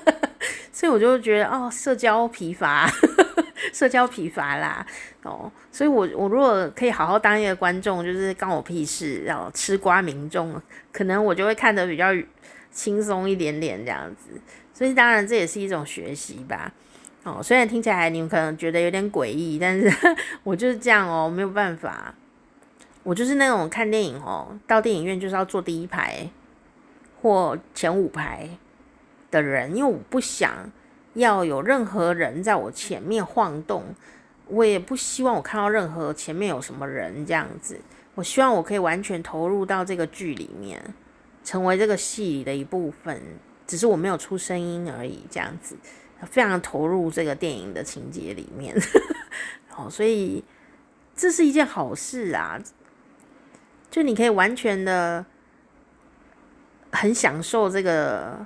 所以我就觉得哦，社交疲乏，社交疲乏啦，哦，所以我我如果可以好好当一个观众，就是关我屁事，然后吃瓜民众，可能我就会看得比较轻松一点点这样子。所以当然这也是一种学习吧，哦，虽然听起来你们可能觉得有点诡异，但是 我就是这样哦，没有办法，我就是那种看电影哦，到电影院就是要坐第一排或前五排的人，因为我不想要有任何人在我前面晃动，我也不希望我看到任何前面有什么人这样子，我希望我可以完全投入到这个剧里面，成为这个戏里的一部分。只是我没有出声音而已，这样子，非常投入这个电影的情节里面，哦，所以这是一件好事啊！就你可以完全的很享受这个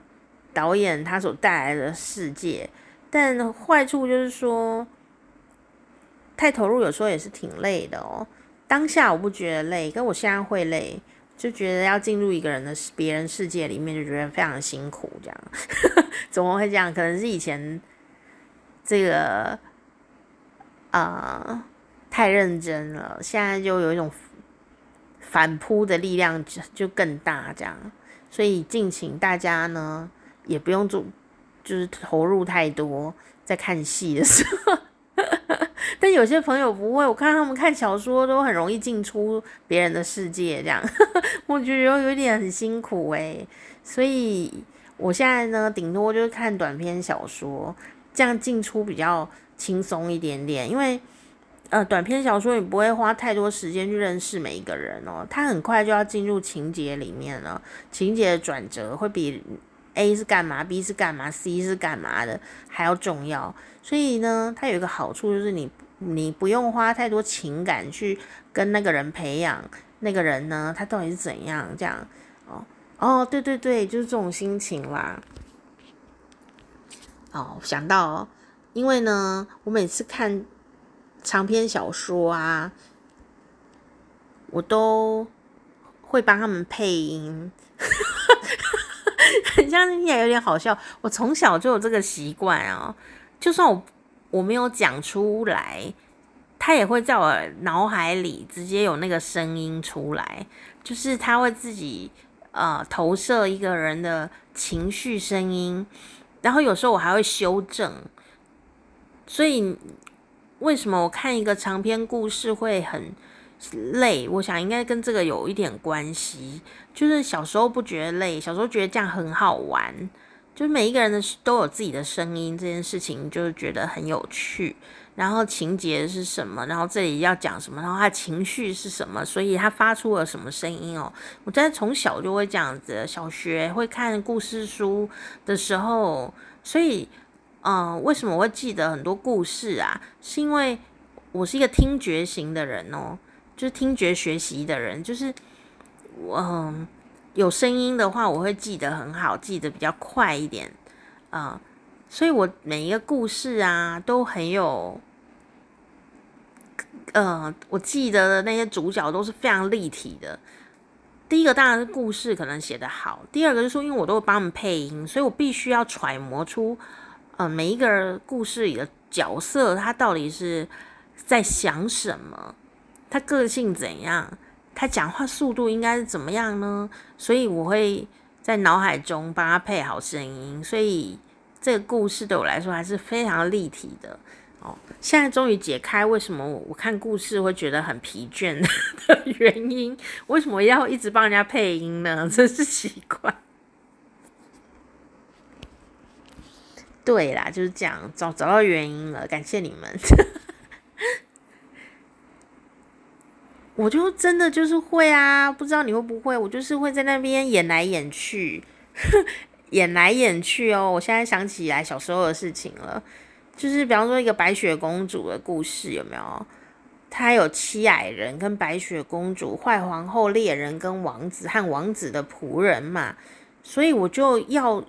导演他所带来的世界，但坏处就是说，太投入有时候也是挺累的哦。当下我不觉得累，可我现在会累。就觉得要进入一个人的别人世界里面，就觉得非常辛苦，这样 怎么会这样？可能是以前这个啊、太认真了，现在就有一种反扑的力量就就更大，这样，所以敬请大家呢也不用做，就是投入太多在看戏的时候。但有些朋友不会，我看他们看小说都很容易进出别人的世界，这样，我觉得有有点很辛苦诶。所以我现在呢，顶多就是看短篇小说，这样进出比较轻松一点点，因为呃，短篇小说你不会花太多时间去认识每一个人哦，他很快就要进入情节里面了，情节的转折会比 A 是干嘛，B 是干嘛，C 是干嘛的还要重要。所以呢，它有一个好处就是你你不用花太多情感去跟那个人培养那个人呢，他到底是怎样这样哦哦，对对对，就是这种心情啦。哦，想到，因为呢，我每次看长篇小说啊，我都会帮他们配音，很像听起来有点好笑。我从小就有这个习惯啊。就算我我没有讲出来，他也会在我脑海里直接有那个声音出来，就是他会自己呃投射一个人的情绪声音，然后有时候我还会修正。所以为什么我看一个长篇故事会很累？我想应该跟这个有一点关系，就是小时候不觉得累，小时候觉得这样很好玩。就是每一个人的都有自己的声音，这件事情就是觉得很有趣。然后情节是什么？然后这里要讲什么？然后他情绪是什么？所以他发出了什么声音哦？我在从小就会这样子，小学会看故事书的时候，所以嗯、为什么会记得很多故事啊？是因为我是一个听觉型的人哦，就是听觉学习的人，就是我。嗯有声音的话，我会记得很好，记得比较快一点啊、所以我每一个故事啊都很有，呃，我记得的那些主角都是非常立体的。第一个当然是故事可能写得好，第二个是说，因为我都会帮他们配音，所以我必须要揣摩出，呃，每一个故事里的角色他到底是在想什么，他个性怎样。他讲话速度应该是怎么样呢？所以我会在脑海中帮他配好声音，所以这个故事对我来说还是非常立体的哦。现在终于解开为什么我看故事会觉得很疲倦的原因，为什么要一直帮人家配音呢？真是奇怪。对啦，就是这样，找找到原因了，感谢你们。我就真的就是会啊，不知道你会不会？我就是会在那边演来演去，演来演去哦。我现在想起来小时候的事情了，就是比方说一个白雪公主的故事，有没有？她有七矮人跟白雪公主、坏皇后、猎人跟王子和王子的仆人嘛，所以我就要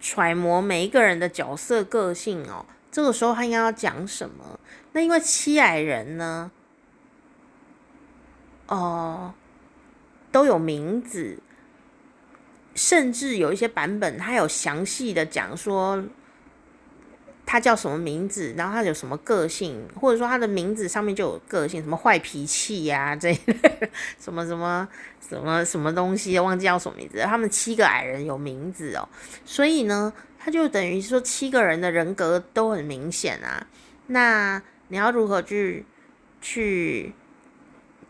揣摩每一个人的角色个性哦。这个时候他应该要讲什么？那因为七矮人呢？哦、都有名字，甚至有一些版本，它有详细的讲说他叫什么名字，然后他有什么个性，或者说他的名字上面就有个性，什么坏脾气呀、这什么什么什么什么东西，忘记叫什么名字。他们七个矮人有名字哦，所以呢，他就等于说七个人的人格都很明显啊。那你要如何去去？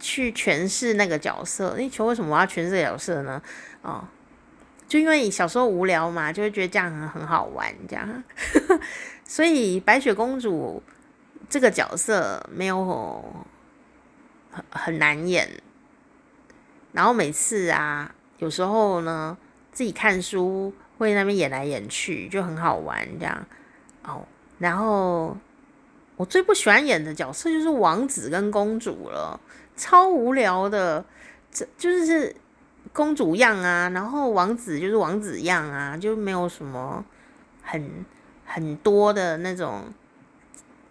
去诠释那个角色，你球为什么我要诠释角色呢？哦，就因为小时候无聊嘛，就会觉得这样很很好玩，这样。所以白雪公主这个角色没有很很难演，然后每次啊，有时候呢自己看书会那边演来演去，就很好玩，这样。哦，然后我最不喜欢演的角色就是王子跟公主了。超无聊的，这就是公主样啊，然后王子就是王子样啊，就没有什么很很多的那种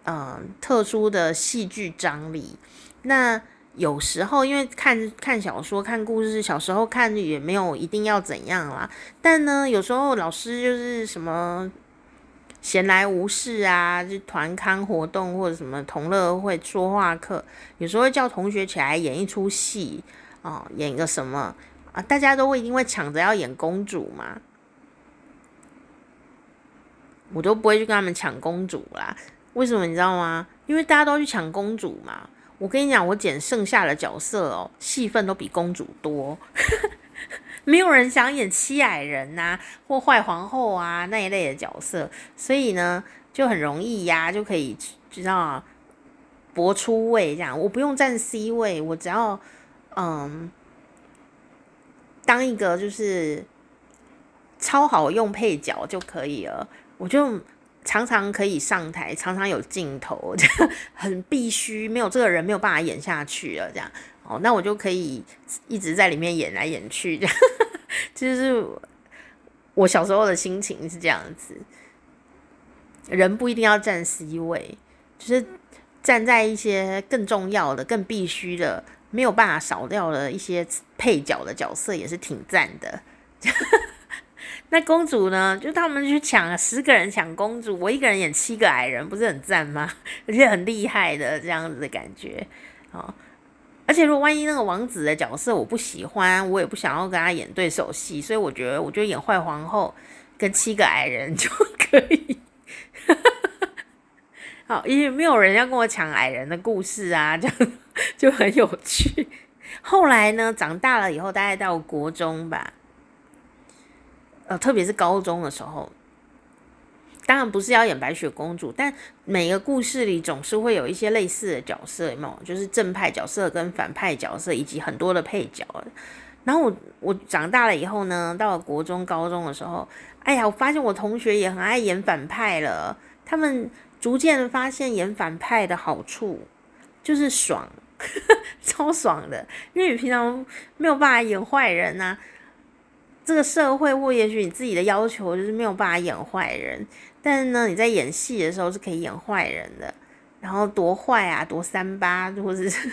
嗯、特殊的戏剧张力。那有时候因为看看小说、看故事，小时候看也没有一定要怎样啦。但呢，有时候老师就是什么。闲来无事啊，就团康活动或者什么同乐会说话课，有时候会叫同学起来演一出戏哦，演一个什么啊？大家都会因为抢着要演公主嘛，我都不会去跟他们抢公主啦。为什么你知道吗？因为大家都去抢公主嘛。我跟你讲，我捡剩下的角色哦，戏份都比公主多。没有人想演七矮人呐、啊，或坏皇后啊那一类的角色，所以呢，就很容易呀、就可以知道博出位这样。我不用站 C 位，我只要嗯当一个就是超好用配角就可以了。我就常常可以上台，常常有镜头，这 样很必须，没有这个人没有办法演下去了这样。哦，那我就可以一直在里面演来演去，这样就是我小时候的心情是这样子。人不一定要站 C 位，就是站在一些更重要的、更必须的、没有办法少掉的一些配角的角色，也是挺赞的。那公主呢？就他们去抢，十个人抢公主，我一个人演七个矮人，不是很赞吗？而且很厉害的这样子的感觉，哦。而且如果万一那个王子的角色我不喜欢，我也不想要跟他演对手戏，所以我觉得我就演坏皇后跟七个矮人就可以。好，因为没有人要跟我抢矮人的故事啊，这样就很有趣。后来呢，长大了以后，大概到国中吧，呃，特别是高中的时候。当然不是要演白雪公主，但每个故事里总是会有一些类似的角色，有没有？就是正派角色跟反派角色，以及很多的配角。然后我我长大了以后呢，到了国中、高中的时候，哎呀，我发现我同学也很爱演反派了。他们逐渐发现演反派的好处就是爽，超爽的，因为你平常没有办法演坏人啊。这个社会或也许你自己的要求就是没有办法演坏人。但是呢，你在演戏的时候是可以演坏人的，然后多坏啊，多三八，或者是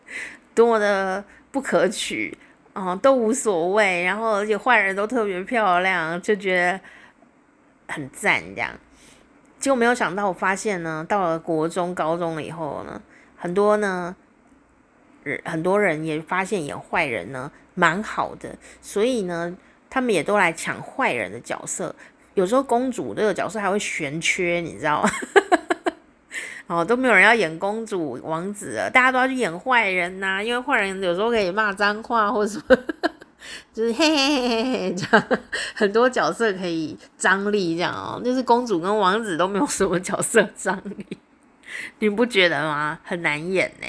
多么的不可取啊，都无所谓。然后而且坏人都特别漂亮，就觉得很赞这样。结果没有想到，我发现呢，到了国中、高中了以后呢，很多呢人，很多人也发现演坏人呢蛮好的，所以呢，他们也都来抢坏人的角色。有时候公主这个角色还会悬缺，你知道吗？哦，都没有人要演公主、王子了，大家都要去演坏人呐、因为坏人有时候可以骂脏话或者什么，就是嘿嘿嘿嘿嘿这样，很多角色可以张力这样哦。就是公主跟王子都没有什么角色张力，你不觉得吗？很难演呢，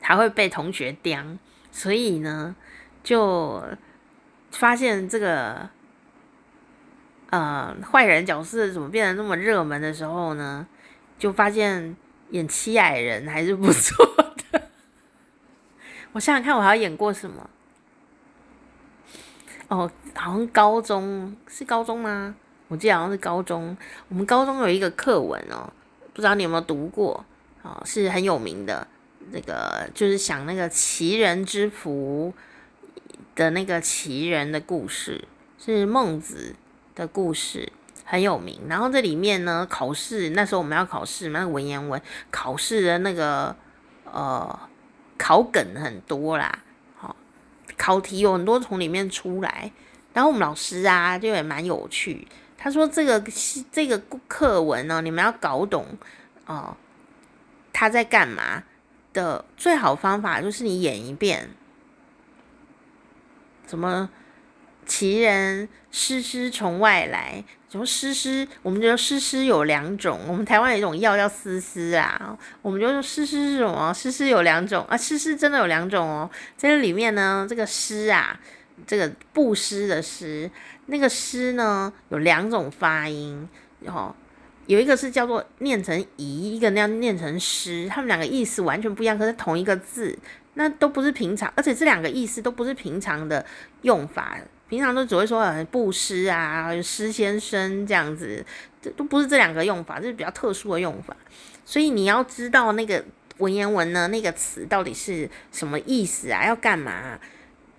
还会被同学刁，所以呢，就发现这个。呃，坏人角色怎么变得那么热门的时候呢？就发现演七矮人还是不错的。我想想看，我还要演过什么？哦，好像高中是高中吗？我记得好像是高中。我们高中有一个课文哦，不知道你有没有读过？哦，是很有名的。那个就是讲那个奇人之福的那个奇人的故事，是孟子的故事很有名，然后这里面呢，考试那时候我们要考试嘛，那文言文考试的那个呃考梗很多啦，好，考题有很多从里面出来，然后我们老师啊就也蛮有趣，他说这个这个课文呢，你们要搞懂哦、他在干嘛的最好方法就是你演一遍，怎么？齐人诗诗从外来，什么师师？我们觉得诗诗有两种，我们台湾有一种药叫丝丝啊，我们就说诗诗是什么？诗诗有两种啊，诗诗真的有两种哦。在这里面呢，这个诗啊，这个布施的施，那个施呢有两种发音，然后有一个是叫做念成宜，一个那样念成诗，他们两个意思完全不一样，可是同一个字，那都不是平常，而且这两个意思都不是平常的用法。平常都只会说呃布施啊，施先生这样子，这都不是这两个用法，这是比较特殊的用法。所以你要知道那个文言文呢，那个词到底是什么意思啊？要干嘛？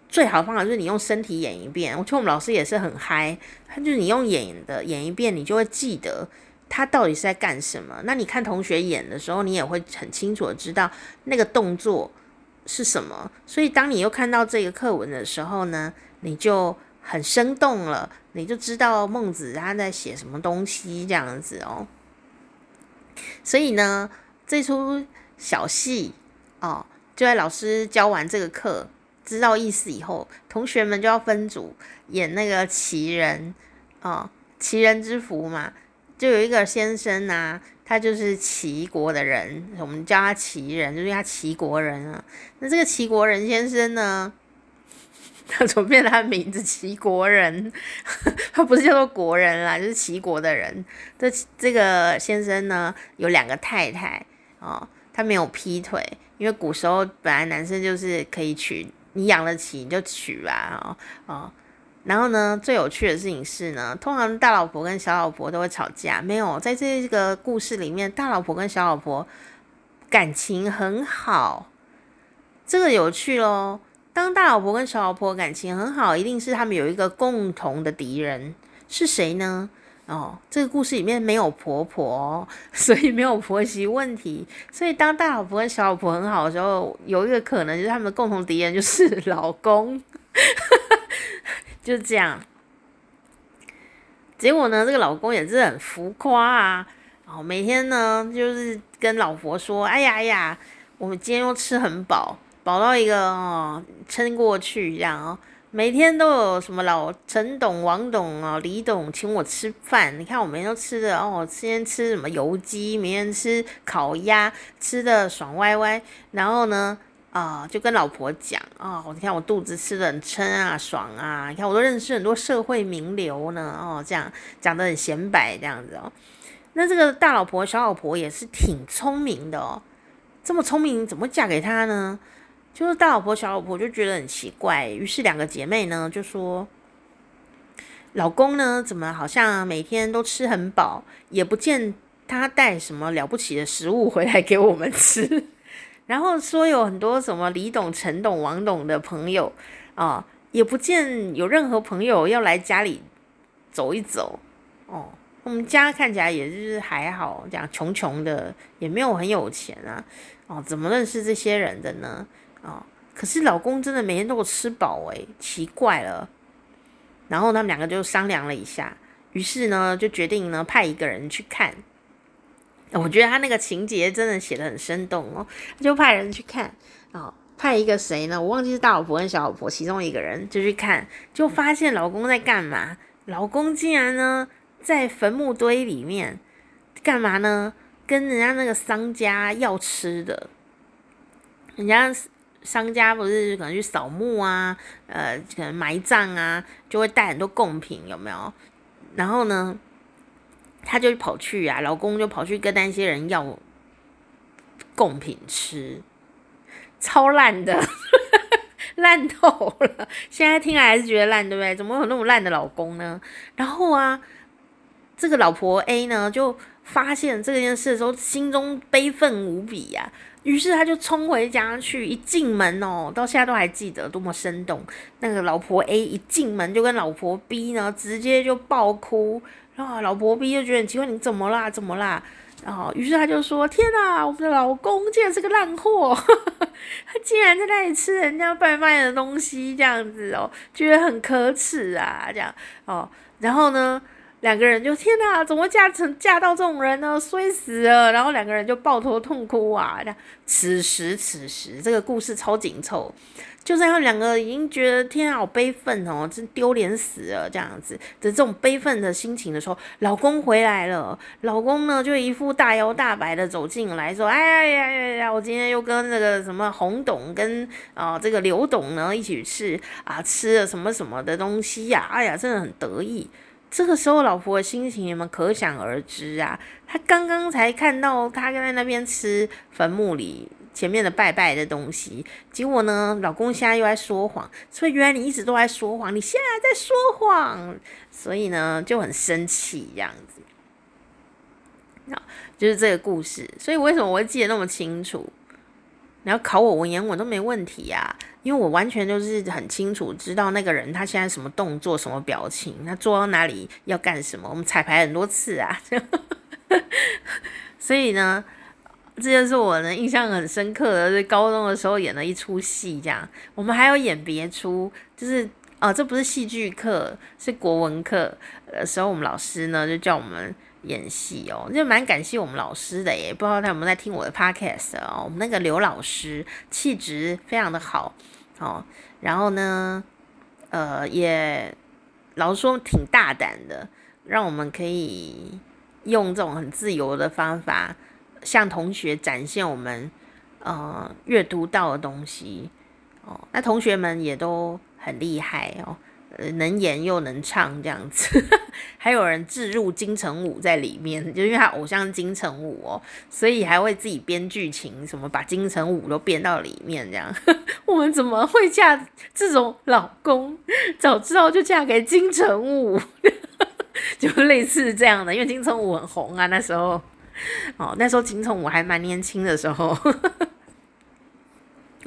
最好的方法就是你用身体演一遍。我觉得我们老师也是很嗨，他就是你用演的演一遍，你就会记得他到底是在干什么。那你看同学演的时候，你也会很清楚的知道那个动作是什么。所以当你又看到这个课文的时候呢，你就很生动了，你就知道孟子他在写什么东西这样子哦。所以呢，这出小戏哦，就在老师教完这个课，知道意思以后，同学们就要分组演那个齐人哦，齐人之福嘛。就有一个先生呐、他就是齐国的人，我们叫他齐人，就是他齐国人啊。那这个齐国人先生呢，他怎么变他的名字齐国人？他不是叫做国人啦，就是齐国的人。这这个先生呢，有两个太太哦，他没有劈腿，因为古时候本来男生就是可以娶，你养得起你就娶吧，哦哦。然后呢，最有趣的事情是呢，通常大老婆跟小老婆都会吵架，没有在这个故事里面，大老婆跟小老婆感情很好，这个有趣咯。当大老婆跟小老婆感情很好，一定是他们有一个共同的敌人，是谁呢？哦，这个故事里面没有婆婆，所以没有婆媳问题。所以当大老婆跟小老婆很好的时候，有一个可能就是他们的共同敌人就是 老公。就这样，结果呢，这个老公也是很浮夸啊，哦每天呢就是跟老婆说：“哎呀哎呀，我们今天又吃很饱，饱到一个哦撑过去这样哦，每天都有什么老陈董、王董啊、李董请我吃饭，你看我每天都吃的哦，今天吃什么油鸡，明天吃烤鸭，吃的爽歪歪，然后呢。”啊、就跟老婆讲啊，你、看我肚子吃的很撑啊，爽啊！你看我都认识很多社会名流呢，哦，这样讲的很显摆这样子哦。那这个大老婆小老婆也是挺聪明的哦，这么聪明怎么嫁给他呢？就是大老婆小老婆就觉得很奇怪，于是两个姐妹呢就说，老公呢怎么好像每天都吃很饱，也不见他带什么了不起的食物回来给我们吃。然后说有很多什么李董、陈董、王董的朋友啊，也不见有任何朋友要来家里走一走哦。我们家看起来也是还好，这样穷穷的，也没有很有钱啊。哦，怎么认识这些人的呢？哦，可是老公真的每天都有吃饱诶，奇怪了。然后他们两个就商量了一下，于是呢就决定呢派一个人去看。我觉得他那个情节真的写得很生动哦，就派人去看哦，派一个谁呢？我忘记是大老婆跟小老婆其中一个人就去看，就发现老公在干嘛？老公竟然呢在坟墓堆里面干嘛呢？跟人家那个商家要吃的，人家商家不是可能去扫墓啊，呃，可能埋葬啊，就会带很多贡品，有没有？然后呢？他就跑去啊，老公就跑去跟那些人要贡品吃，超烂的，烂透了。现在听来还是觉得烂，对不对？怎么有那么烂的老公呢？然后啊，这个老婆 A 呢，就发现这件事的时候，心中悲愤无比呀、于是他就冲回家去，一进门哦，到现在都还记得多么生动。那个老婆 A 一进门就跟老婆 B 呢，直接就爆哭。然后，老婆 B 就觉得奇怪，你怎么啦？怎么啦？然后，于是他就说：“天哪，我们的老公竟然是个烂货，他竟然在那里吃人家拜卖的东西，这样子哦，觉得很可耻啊，这样哦。然后呢，两个人就天哪，怎么嫁成嫁到这种人呢？衰死了。然后两个人就抱头痛哭啊。这样，此时此时，这个故事超紧凑。”就在他们两个已经觉得天啊，好悲愤哦，真丢脸死了这样子的这种悲愤的心情的时候，老公回来了。老公呢，就一副大摇大摆的走进来说：“哎呀呀呀呀，我今天又跟那个什么洪董跟啊、这个刘董呢一起吃啊，吃了什么什么的东西呀、啊？哎呀，真的很得意。这个时候，老婆的心情你们可想而知啊。她刚刚才看到他在那边吃坟墓里。”前面的拜拜的东西，结果呢，老公现在又在说谎，所以原来你一直都在说谎，你现在在说谎，所以呢就很生气这样子。好，就是这个故事，所以为什么我会记得那么清楚？你要考我文言文都没问题呀，因为我完全就是很清楚知道那个人他现在什么动作、什么表情，他坐到哪里要干什么，我们彩排很多次啊，所以呢。这就是我呢印象很深刻的，是高中的时候演了一出戏，这样。我们还有演别出，就是哦，这不是戏剧课，是国文课的时候，我们老师呢就叫我们演戏哦，就蛮感谢我们老师的耶。不知道他有没有在听我的 podcast 哦。我们那个刘老师气质非常的好哦，然后呢，呃，也老实说挺大胆的，让我们可以用这种很自由的方法。向同学展现我们呃阅读到的东西哦，那同学们也都很厉害哦，能演又能唱这样子，还有人置入金城武在里面，就因为他偶像金城武哦，所以还会自己编剧情，什么把金城武都编到里面这样。我们怎么会嫁这种老公？早知道就嫁给金城武，就类似这样的，因为金城武很红啊，那时候。哦，那时候金城武还蛮年轻的时候，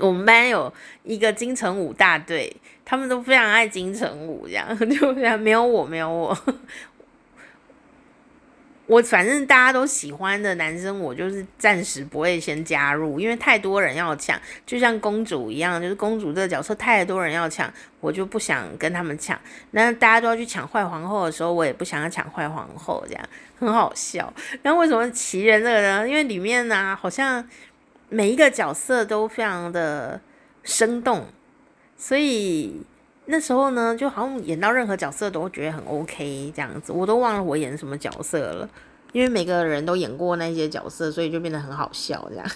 我们班有一个金城武大队，他们都非常爱金城武，这样 就非常没有我，没有我。我反正大家都喜欢的男生，我就是暂时不会先加入，因为太多人要抢，就像公主一样，就是公主这个角色太多人要抢，我就不想跟他们抢。那大家都要去抢坏皇后的时候，我也不想要抢坏皇后，这样很好笑。那为什么奇人这个呢？因为里面呢、好像每一个角色都非常的生动，所以那时候呢，就好像演到任何角色都会觉得很 OK 这样子。我都忘了我演什么角色了。因为每个人都演过那些角色，所以就变得很好笑。这样，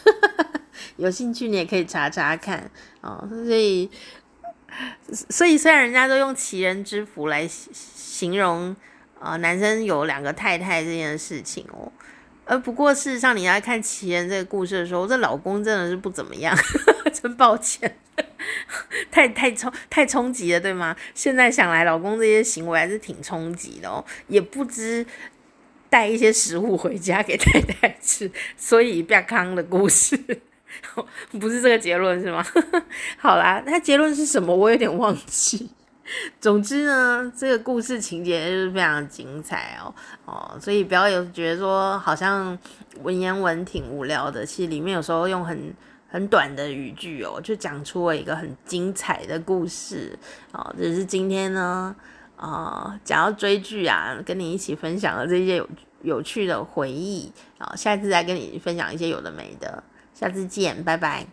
有兴趣你也可以查查看哦。所以，所以虽然人家都用奇人之福来形容啊、呃，男生有两个太太这件事情哦，而不过事实上，你来看奇人这个故事的时候，这老公真的是不怎么样，真抱歉，太太冲太冲击了，对吗？现在想来，老公这些行为还是挺冲击的哦，也不知。带一些食物回家给太太吃，所以比较康的故事，不是这个结论是吗？好啦，那结论是什么？我有点忘记。总之呢，这个故事情节就是非常精彩哦哦，所以不要有觉得说好像文言文挺无聊的，其实里面有时候用很很短的语句哦，就讲出了一个很精彩的故事哦。只是今天呢。啊，讲到追剧啊，跟你一起分享了这些有有趣的回忆啊，下次再跟你分享一些有的没的，下次见，拜拜。